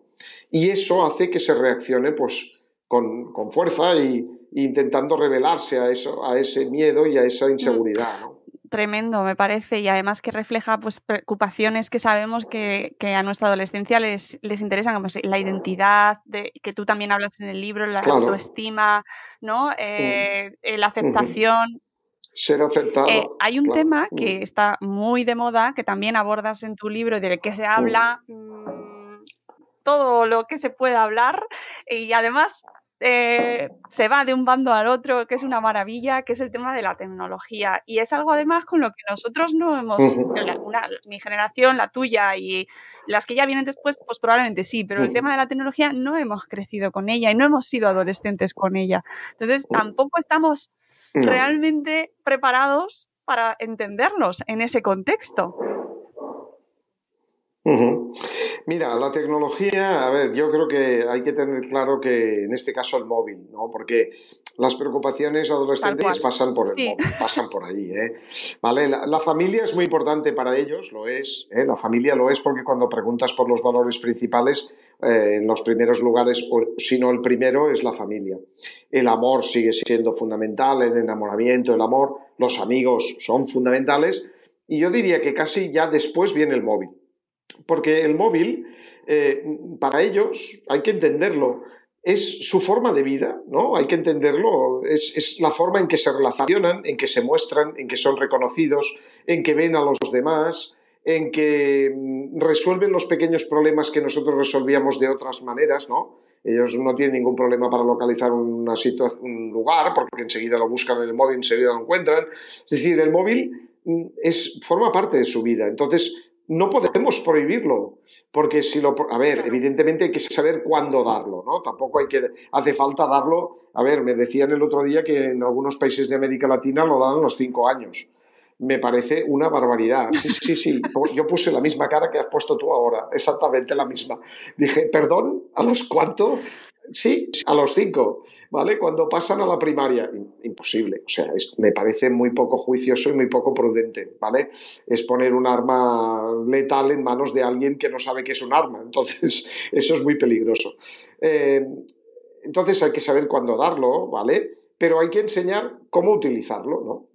Y eso hace que se reaccione, pues, con, fuerza y, intentando revelarse a, eso, a ese miedo y a esa inseguridad, ¿no? Tremendo, me parece, y además que refleja pues, preocupaciones que sabemos que, a nuestra adolescencia les, les interesan, como la identidad, de, que tú también hablas en el libro, la autoestima, ¿no? Eh, la aceptación. Ser aceptado. Eh, hay un tema que está muy de moda, que también abordas en tu libro, del que se habla mm, todo lo que se puede hablar, y además eh, se va de un bando al otro, que es una maravilla, que es el tema de la tecnología. Y es algo además con lo que nosotros no hemos, mi generación, la tuya y las que ya vienen después, pues probablemente sí, pero el tema de la tecnología no hemos crecido con ella y no hemos sido adolescentes con ella. Entonces tampoco estamos realmente preparados para entendernos en ese contexto. Mira, la tecnología, a ver, yo creo que hay que tener claro que en este caso el móvil, ¿no? Porque las preocupaciones adolescentes pasan por el móvil, pasan por allí, ¿eh? Vale, la, familia es muy importante para ellos, lo es, ¿eh? la familia lo es porque cuando preguntas por los valores principales, eh, en los primeros lugares, o, si no el primero, es la familia. El amor sigue siendo fundamental, el enamoramiento, el amor, los amigos son fundamentales, y yo diría que casi ya después viene el móvil. Porque el móvil, eh, para ellos, hay que entenderlo, es su forma de vida, ¿no? Hay que entenderlo, es, la forma en que se relacionan, en que se muestran, en que son reconocidos, en que ven a los demás, en que mm, resuelven los pequeños problemas que nosotros resolvíamos de otras maneras, ¿no? Ellos no tienen ningún problema para localizar una un lugar, porque enseguida lo buscan en el móvil, enseguida lo encuentran. Es decir, el móvil mm, es, forma parte de su vida. Entonces, no podemos prohibirlo, porque si lo... A ver, evidentemente hay que saber cuándo darlo, ¿no? Tampoco hay que... Hace falta darlo... A ver, me decían el otro día que en algunos países de América Latina lo dan a los cinco años. Me parece una barbaridad. Sí, sí, sí. Yo puse la misma cara que has puesto tú ahora, exactamente la misma. Dije, perdón, ¿a los cuánto? Sí, a los cinco. ¿Vale? Cuando pasan a la primaria, imposible. O sea, me parece muy poco juicioso y muy poco prudente, ¿vale? Es poner un arma letal en manos de alguien que no sabe que es un arma. Entonces, eso es muy peligroso. Eh, entonces hay que saber cuándo darlo, ¿vale? Pero hay que enseñar cómo utilizarlo, ¿no?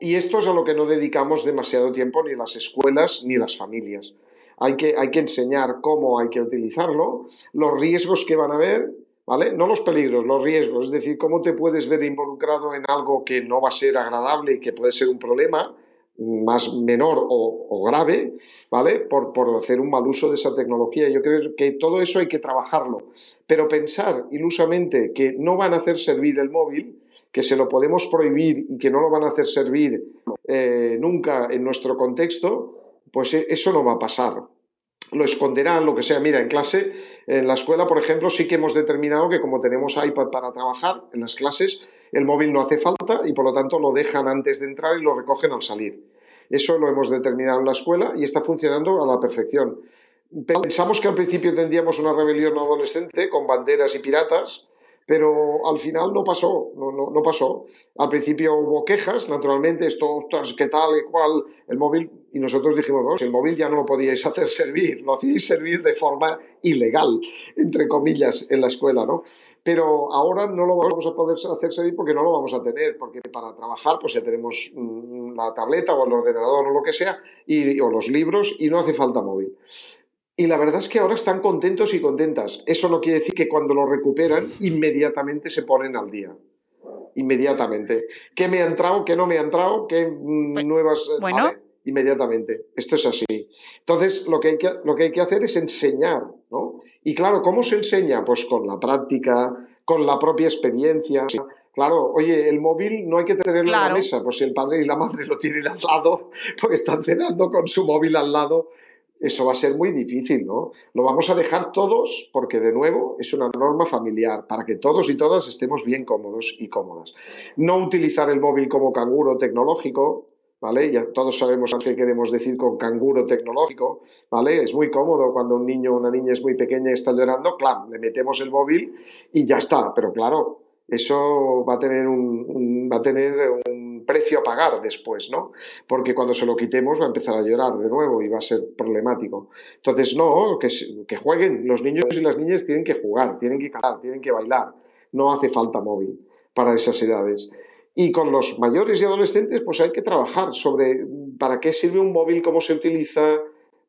Y esto es a lo que no dedicamos demasiado tiempo ni las escuelas ni las familias. Hay que, hay que enseñar cómo hay que utilizarlo, los riesgos que van a haber ¿vale? No los peligros, los riesgos, es decir, cómo te puedes ver involucrado en algo que no va a ser agradable y que puede ser un problema más menor o, grave, ¿vale? Por, hacer un mal uso de esa tecnología. Yo creo que todo eso hay que trabajarlo. Pero pensar ilusamente que no van a hacer servir el móvil, que se lo podemos prohibir y que no lo van a hacer servir eh, nunca en nuestro contexto, pues e, eso no va a pasar lo esconderán, lo que sea. Mira, en clase, en la escuela, por ejemplo, sí que hemos determinado que como tenemos iPad para trabajar en las clases, el móvil no hace falta y por lo tanto lo dejan antes de entrar y lo recogen al salir. Eso lo hemos determinado en la escuela y está funcionando a la perfección. Pensamos que al principio tendríamos una rebelión adolescente con banderas y piratas, pero al final no pasó, no, no, no pasó. Al principio hubo quejas, naturalmente, esto, ostras, qué tal y cual, el móvil, y nosotros dijimos, no, si el móvil ya no lo podíais hacer servir, lo hacíais servir de forma ilegal, entre comillas, en la escuela, ¿no? Pero ahora no lo vamos a poder hacer servir porque no lo vamos a tener, porque para trabajar pues ya tenemos mm, la tableta o el ordenador o lo que sea, y, o los libros, y no hace falta móvil. Y la verdad es que ahora están contentos y contentas. Eso no quiere decir que cuando lo recuperan, inmediatamente se ponen al día. Inmediatamente. ¿Qué me ha entrado? ¿Qué no me ha entrado? ¿Qué mm, nuevas...? eh, bueno. vale, inmediatamente. Esto es así. Entonces, lo que, hay que, lo que hay que hacer es enseñar, ¿no? Y claro, ¿cómo se enseña? Pues con la práctica, con la propia experiencia. Claro, oye, el móvil no hay que tenerlo en la Claro. mesa, pues si el padre y la madre lo tienen al lado, porque están cenando con su móvil al lado, eso va a ser muy difícil, ¿no? Lo vamos a dejar todos porque, de nuevo, es una norma familiar para que todos y todas estemos bien cómodos y cómodas. No utilizar el móvil como canguro tecnológico, ¿vale? Ya todos sabemos qué queremos decir con canguro tecnológico, ¿vale? Es muy cómodo cuando un niño o una niña es muy pequeña y está llorando, clam, le metemos el móvil y ya está, pero claro, eso va a tener un, va a tener un precio a pagar después, ¿no? Porque cuando se lo quitemos va a empezar a llorar de nuevo y va a ser problemático. Entonces, no, que, que jueguen. Los niños y las niñas tienen que jugar, tienen que cantar, tienen que bailar. No hace falta móvil para esas edades. Y con los mayores y adolescentes, pues hay que trabajar sobre para qué sirve un móvil, cómo se utiliza,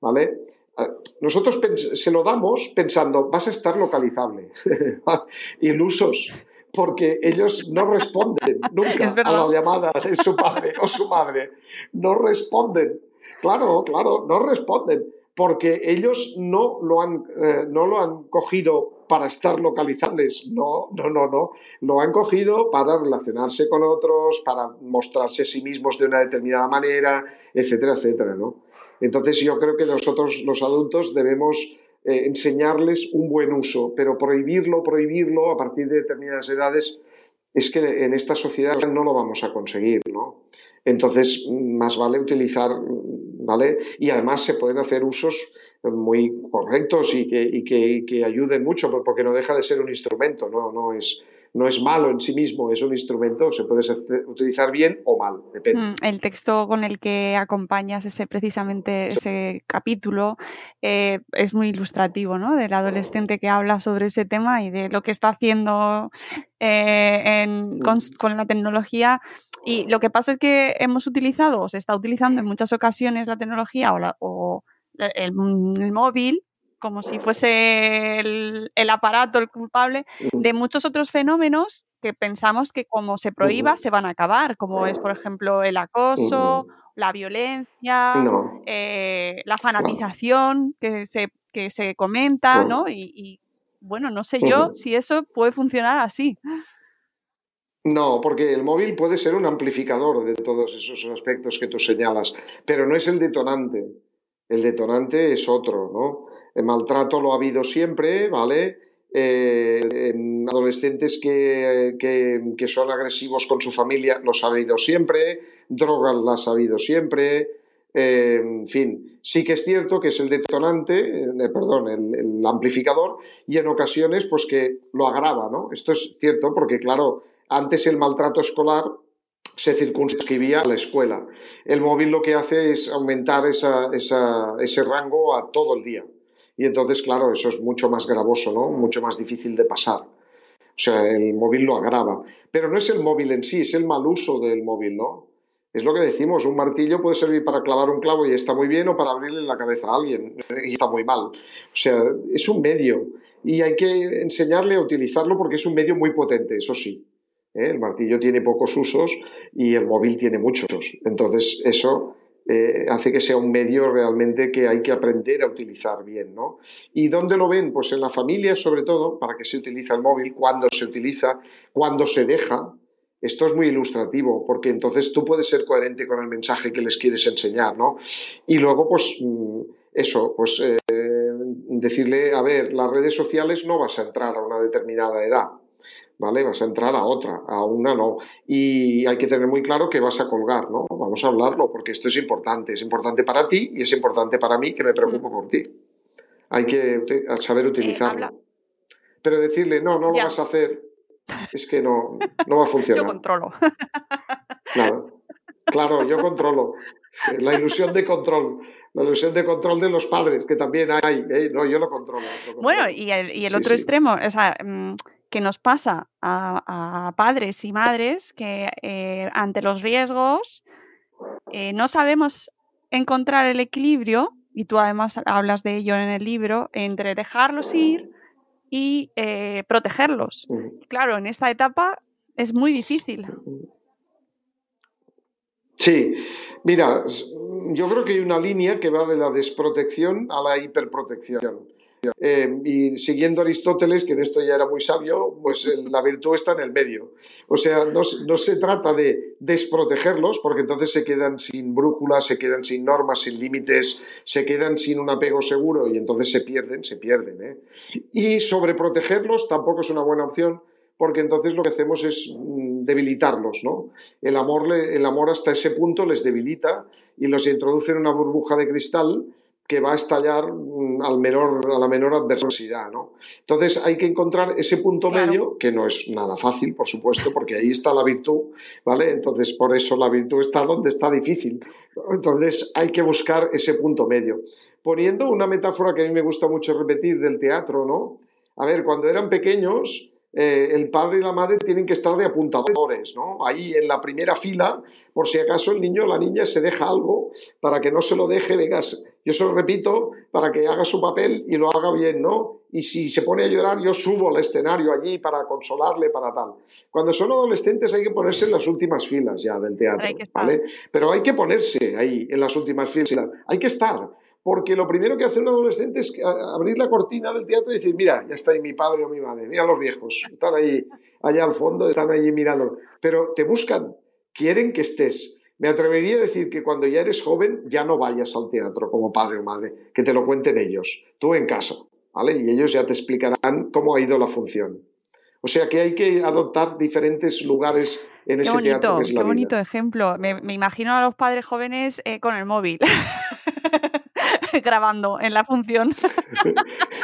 ¿vale? Ah, Nosotros se lo damos pensando, vas a estar localizable. Ilusos, porque ellos no responden nunca a la llamada de su padre o su madre. No responden. Claro, claro, no responden, porque ellos no lo han, eh, no lo han cogido para estar localizables. No, no, no, no. Lo han cogido para relacionarse con otros, para mostrarse a sí mismos de una determinada manera, etcétera, etcétera, ¿no? Entonces yo creo que nosotros los adultos debemos eh, enseñarles un buen uso, pero prohibirlo, prohibirlo a partir de determinadas edades es que en esta sociedad no lo vamos a conseguir, ¿no? Entonces, más vale utilizar, ¿vale? Y además se pueden hacer usos muy correctos y que, y que, y que ayuden mucho, porque no deja de ser un instrumento, ¿no? No es, no es malo en sí mismo, es un instrumento, se puede utilizar bien o mal, depende. Mm, El texto con el que acompañas ese precisamente ese capítulo eh, es muy ilustrativo, ¿no? Del adolescente que habla sobre ese tema y de lo que está haciendo eh, en- con, con la tecnología. Y lo que pasa es que hemos utilizado, o se está utilizando en muchas ocasiones la tecnología o, la- o el, el móvil como si fuese el, el aparato el culpable de muchos otros fenómenos que pensamos que como se prohíba se van a acabar, como es, por ejemplo, el acoso, la violencia, No. eh, la fanatización que se, que se comenta, ¿no? Y, y, bueno, no sé yo si eso puede funcionar así. No, porque el móvil puede ser un amplificador de todos esos aspectos que tú señalas, pero no es el detonante. El detonante es otro, ¿no? El maltrato lo ha habido siempre, ¿vale? Eh, en adolescentes que, que- son agresivos con su familia los ha habido siempre, drogas las ha habido siempre, eh, en fin, sí que es cierto que es el detonante, eh, perdón, el, amplificador, y en ocasiones pues que lo agrava, ¿no? Esto es cierto porque, claro, antes el maltrato escolar se circunscribía a la escuela. El móvil lo que hace es aumentar esa- ese rango a todo el día. Y entonces, claro, eso es mucho más gravoso, ¿no? Mucho más difícil de pasar. O sea, el móvil lo agrava. Pero no es el móvil en sí, es el mal uso del móvil, ¿no? Es lo que decimos, un martillo puede servir para clavar un clavo y está muy bien o para abrirle la cabeza a alguien y está muy mal. O sea, es un medio y hay que enseñarle a utilizarlo porque es un medio muy potente, eso sí. ¿eh? El martillo tiene pocos usos y el móvil tiene muchos. Entonces, eso eh, hace que sea un medio realmente que hay que aprender a utilizar bien, ¿no? ¿Y dónde lo ven? Pues en la familia, sobre todo, para qué se utiliza el móvil, cuándo se utiliza, cuándo se deja. Esto es muy ilustrativo, porque entonces tú puedes ser coherente con el mensaje que les quieres enseñar, ¿no? Y luego, pues, mm, eso, pues eh, decirle, a ver, las redes sociales no vas a entrar a una determinada edad, ¿vale? Vas a entrar a otra, a una no. Y hay que tener muy claro que vas a colgar, ¿no? Vamos a hablarlo, porque esto es importante. Es importante para ti y es importante para mí, que me preocupo por ti. Hay que saber utilizarlo. habla- Pero decirle, no, no lo Ya. vas a hacer, es que no, no va a funcionar. Yo controlo. Claro, claro, yo controlo. La ilusión de control, la ilusión de control de los padres, que también hay, ¿eh? no, yo lo controlo. lo controlo. Bueno, y el, y el Sí, otro sí. extremo, o sea, mm, que nos pasa a, a padres y madres que eh, ante los riesgos eh, no sabemos encontrar el equilibrio, y tú además hablas de ello en el libro, entre dejarlos ir y eh, protegerlos. Claro, en esta etapa es muy difícil. Sí, mira, yo creo que hay una línea que va de la desprotección a la hiperprotección. Eh, y siguiendo Aristóteles, que en esto ya era muy sabio, pues la virtud está en el medio. O sea, no, se- trata de desprotegerlos, porque entonces se quedan sin brújula, se quedan sin normas, sin límites, se quedan sin un apego seguro y entonces se pierden, se pierden. ¿eh? Y sobreprotegerlos tampoco es una buena opción, porque entonces lo que hacemos es mm, debilitarlos, ¿no? El amor, el amor hasta ese punto les debilita y los introduce en una burbuja de cristal que va a estallar mm, al menor, a la menor adversidad, ¿no? Entonces hay que encontrar ese punto Claro. medio, que no es nada fácil, por supuesto, porque ahí está la virtud, ¿vale? Entonces por eso la virtud está donde está difícil. Entonces hay que buscar ese punto medio. Poniendo una metáfora que a mí me gusta mucho repetir del teatro, ¿no? A ver, cuando eran pequeños, eh, el padre y la madre tienen que estar de apuntadores, ¿no? Ahí en la primera fila, por si acaso el niño o la niña se deja algo para que no se lo deje, vengas, yo se lo repito para que haga su papel y lo haga bien, ¿no? Y si se pone a llorar, yo subo al escenario allí para consolarle, para tal. Cuando son adolescentes hay que ponerse en las últimas filas ya del teatro. ¿vale? Pero hay que ponerse ahí en las últimas filas, hay que estar. Porque lo primero que hace un adolescente es abrir la cortina del teatro y decir, mira, ya está ahí mi padre o mi madre, mira los viejos, están ahí, allá al fondo, están allí mirando. Pero te buscan, quieren que estés. Me atrevería a decir que cuando ya eres joven, ya no vayas al teatro como padre o madre, que te lo cuenten ellos, tú en casa, ¿vale? Y ellos ya te explicarán cómo ha ido la función. O sea que hay que adoptar diferentes lugares en Qué ese teatro bonito, que es qué la bonito vida. ejemplo. Me, me imagino a los padres jóvenes eh, con el móvil. grabando en la función.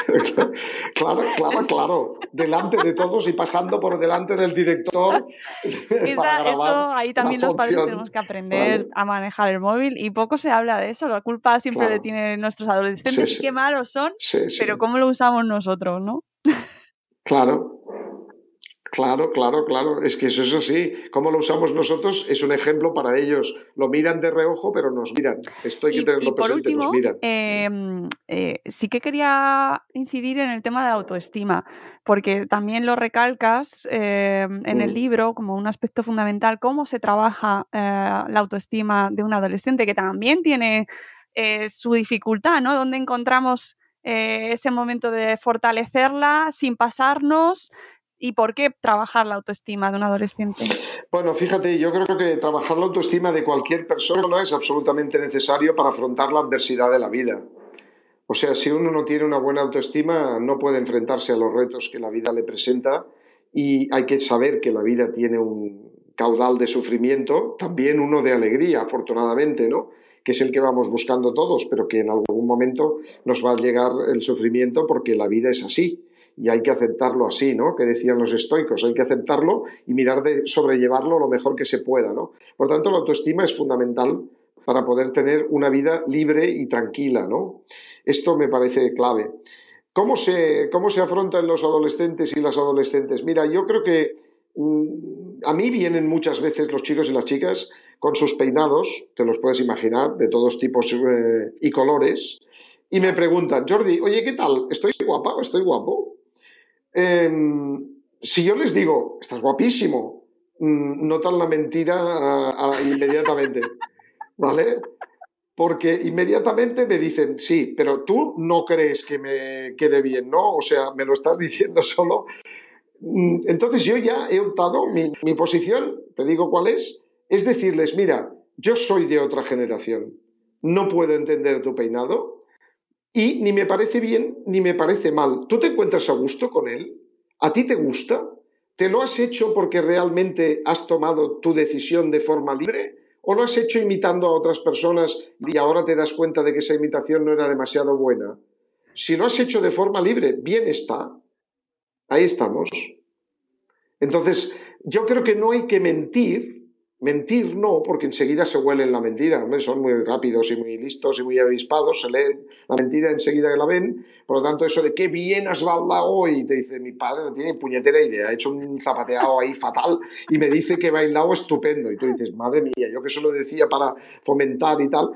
claro, claro, claro. Delante de todos y pasando por delante del director. Esa- eso ahí también los padres tenemos que aprender Vale. a manejar el móvil y poco se habla de eso. La culpa siempre Claro. le tienen nuestros adolescentes Sí, y sí. qué malos son, sí. pero cómo lo usamos nosotros, ¿no? Claro. Claro, claro, claro. Es que eso es así. Cómo lo usamos nosotros es un ejemplo para ellos. Lo miran de reojo, pero nos miran. Esto hay que Y, tenerlo y por presente, último, nos miran. eh, eh, sí que quería incidir en el tema de la autoestima, porque también lo recalcas eh, en el Mm. libro como un aspecto fundamental, cómo se trabaja eh, la autoestima de un adolescente, que también tiene eh, su dificultad, ¿no? Donde encontramos eh, ese momento de fortalecerla sin pasarnos y por qué trabajar la autoestima de un adolescente. Bueno, fíjate, yo creo que trabajar la autoestima de cualquier persona es absolutamente necesario para afrontar la adversidad de la vida. O sea, si uno no tiene una buena autoestima, no puede enfrentarse a los retos que la vida le presenta y hay que saber que la vida tiene un caudal de sufrimiento, también uno de alegría, afortunadamente, ¿no? Que es el que vamos buscando todos, pero que en algún momento nos va a llegar el sufrimiento porque la vida es así y hay que aceptarlo así, ¿no? Que decían los estoicos, hay que aceptarlo y mirar de sobrellevarlo lo mejor que se pueda, ¿no? Por tanto, la autoestima es fundamental para poder tener una vida libre y tranquila, ¿no? Esto me parece clave. ¿Cómo se, cómo se afrontan los adolescentes y las adolescentes? Mira, yo creo que mm, a mí vienen muchas veces los chicos y las chicas con sus peinados, te los puedes imaginar, de todos tipos eh, y colores, y me preguntan, Jordi, oye, ¿qué tal? ¿Estoy guapa o estoy guapo? Em, si yo les digo, estás guapísimo, mm, notan la mentira ah, ah, inmediatamente, ¿vale? Porque inmediatamente me dicen, sí, pero tú no crees que me quede bien, ¿no? O sea, me lo estás diciendo solo. Mm, Entonces yo ya he optado, mi, mi posición, te digo cuál es, es decirles, mira, yo soy de otra generación, no puedo entender tu peinado y ni me parece bien ni me parece mal. ¿Tú te encuentras a gusto con él? ¿A ti te gusta? ¿Te lo has hecho porque realmente has tomado tu decisión de forma libre? ¿O lo has hecho imitando a otras personas y ahora te das cuenta de que esa imitación no era demasiado buena? Si lo has hecho de forma libre, bien está. Ahí estamos. Entonces, yo creo que no hay que mentir, mentir no, porque enseguida se huelen la mentira, son muy rápidos y muy listos y muy avispados, se leen la mentira enseguida que la ven, por lo tanto, eso de qué bien has bailado hoy, te dice, mi padre no tiene puñetera idea, ha hecho un zapateado ahí fatal y me dice que he bailado estupendo, y tú dices, madre mía, yo que solo decía para fomentar y tal,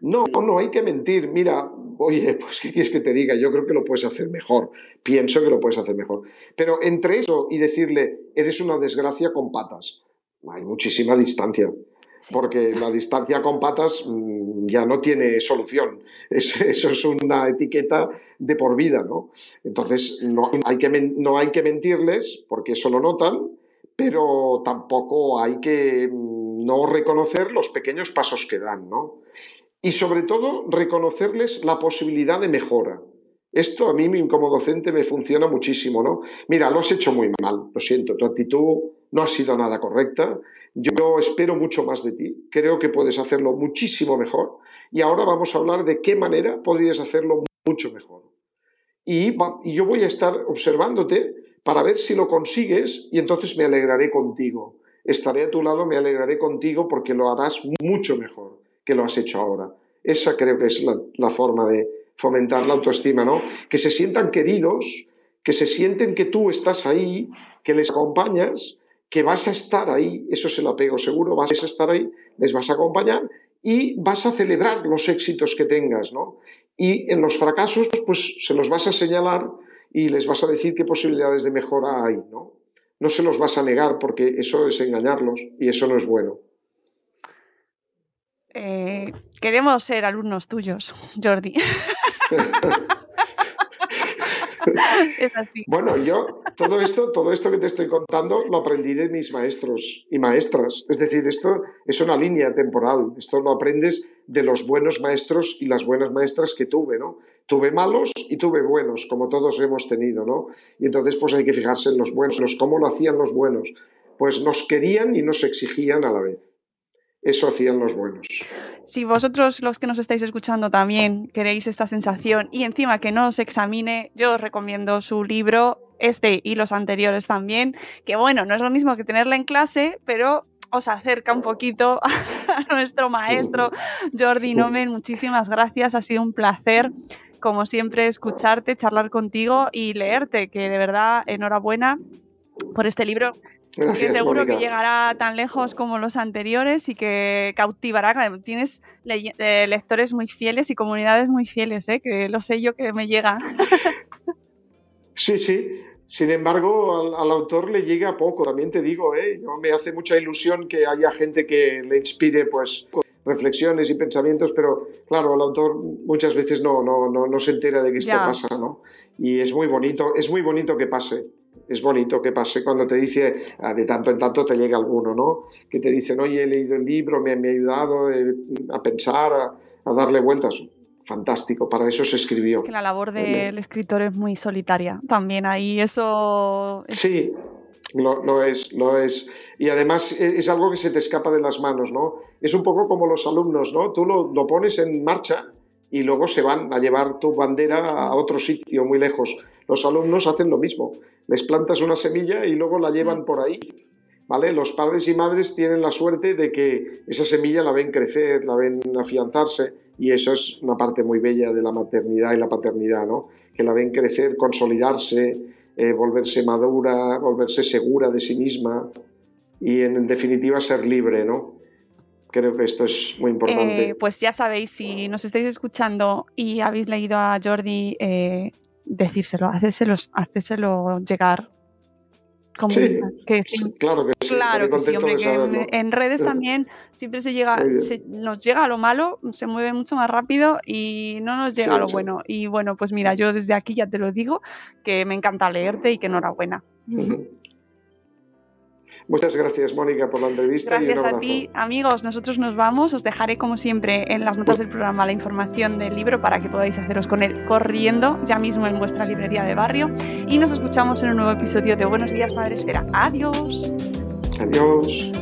no, no hay que mentir. Mira, oye, pues ¿qué quieres que te diga? Yo creo que lo puedes hacer mejor. Pienso que lo puedes hacer mejor. Pero entre eso y decirle, eres una desgracia con patas, hay muchísima distancia. Porque la distancia con patas mm, ya no tiene solución. eso es una etiqueta de por vida, ¿no? Entonces, no hay, que, no hay que mentirles porque eso lo notan, pero tampoco hay que mm, no reconocer los pequeños pasos que dan, ¿no? y sobre todo reconocerles la posibilidad de mejora. Esto a mí como docente me funciona muchísimo, ¿no? Mira, lo has hecho muy mal, lo siento, tu actitud no ha sido nada correcta, yo espero mucho más de ti, creo que puedes hacerlo muchísimo mejor y ahora vamos a hablar de qué manera podrías hacerlo mucho mejor. Y, y yo voy a estar observándote para ver si lo consigues y entonces me alegraré contigo. Estaré a tu lado, me alegraré contigo porque lo harás mucho mejor que lo has hecho ahora. Esa creo que es la, forma de fomentar la autoestima, ¿no? Que se sientan queridos, que se sienten que tú estás ahí, que les acompañas, que vas a estar ahí, eso es el apego seguro, vas a estar ahí, les vas a acompañar y vas a celebrar los éxitos que tengas, ¿no? Y en los fracasos, pues se los vas a señalar y les vas a decir qué posibilidades de mejora hay, ¿no? No se los vas a negar porque eso es engañarlos y eso no es bueno. Eh, queremos ser alumnos tuyos, Jordi. es así. Bueno, yo todo esto, todo esto que te estoy contando lo aprendí de mis maestros y maestras. Es decir, esto es una línea temporal. Esto lo aprendes de los buenos maestros y las buenas maestras que tuve, ¿no? Tuve malos y tuve buenos, como todos hemos tenido, ¿no? Y entonces pues hay que fijarse en los buenos, cómo lo hacían los buenos. Pues nos querían y nos exigían a la vez. Eso hacían los buenos. Si vosotros, los que nos estáis escuchando, también queréis esta sensación y encima que no os examine, yo os recomiendo su libro, este y los anteriores también, que bueno, no es lo mismo que tenerla en clase, pero os acerca un poquito a nuestro maestro Jordi Nomen. Muchísimas gracias, ha sido un placer, como siempre, escucharte, charlar contigo y leerte, que de verdad, enhorabuena por este libro que seguro que llegará tan lejos como los anteriores y que cautivará. Tienes eh, lectores muy fieles y comunidades muy fieles, ¿eh? que lo sé yo que me llega. Sí, sí. Sin embargo, al, autor le llega poco, también te digo, ¿eh? me hace mucha ilusión que haya gente que le inspire pues reflexiones y pensamientos, pero claro, el autor muchas veces no, no, no, no se entera de que esto pasa, ¿no? Y es muy bonito, es muy bonito que pase es bonito que pase cuando te dice, ah, de tanto en tanto te llega alguno, ¿no? Que te dicen, oye, he leído el libro, me, ha ayudado eh, a pensar, a, darle vueltas. Fantástico, para eso se escribió. Es que la labor del escritor es muy solitaria. También ahí eso... Sí, lo, es, lo es. Y además e, es algo que se te escapa de las manos, ¿no? Es un poco como los alumnos, ¿no? Tú lo, lo pones en marcha y luego se van a llevar tu bandera a otro sitio muy lejos. Los alumnos hacen lo mismo les plantas una semilla y luego la llevan por ahí. ¿Vale? Los padres y madres tienen la suerte de que esa semilla la ven crecer, la ven afianzarse y eso es una parte muy bella de la maternidad y la paternidad, ¿no? Que la ven crecer, consolidarse, eh, volverse madura, volverse segura de sí misma y en definitiva ser libre, ¿no? Creo que esto es muy importante. Eh, pues ya sabéis, si nos estáis escuchando y habéis leído a Jordi, eh, decírselo, hacérselo, llegar. Como que, claro que sí. Claro que sí, hombre, que en, redes también siempre se llega, nos llega a lo malo, se mueve mucho más rápido y no nos llega a lo bueno. Y bueno, pues mira, yo desde aquí ya te lo digo, que me encanta leerte y que enhorabuena. Muchas gracias, Mónica, por la entrevista. Gracias a ti, amigos. Nosotros nos vamos. Os dejaré, como siempre, en las notas del programa la información del libro para que podáis haceros con él corriendo ya mismo en vuestra librería de barrio. Y nos escuchamos en un nuevo episodio de Buenos Días, Madre Esfera. Adiós. Adiós.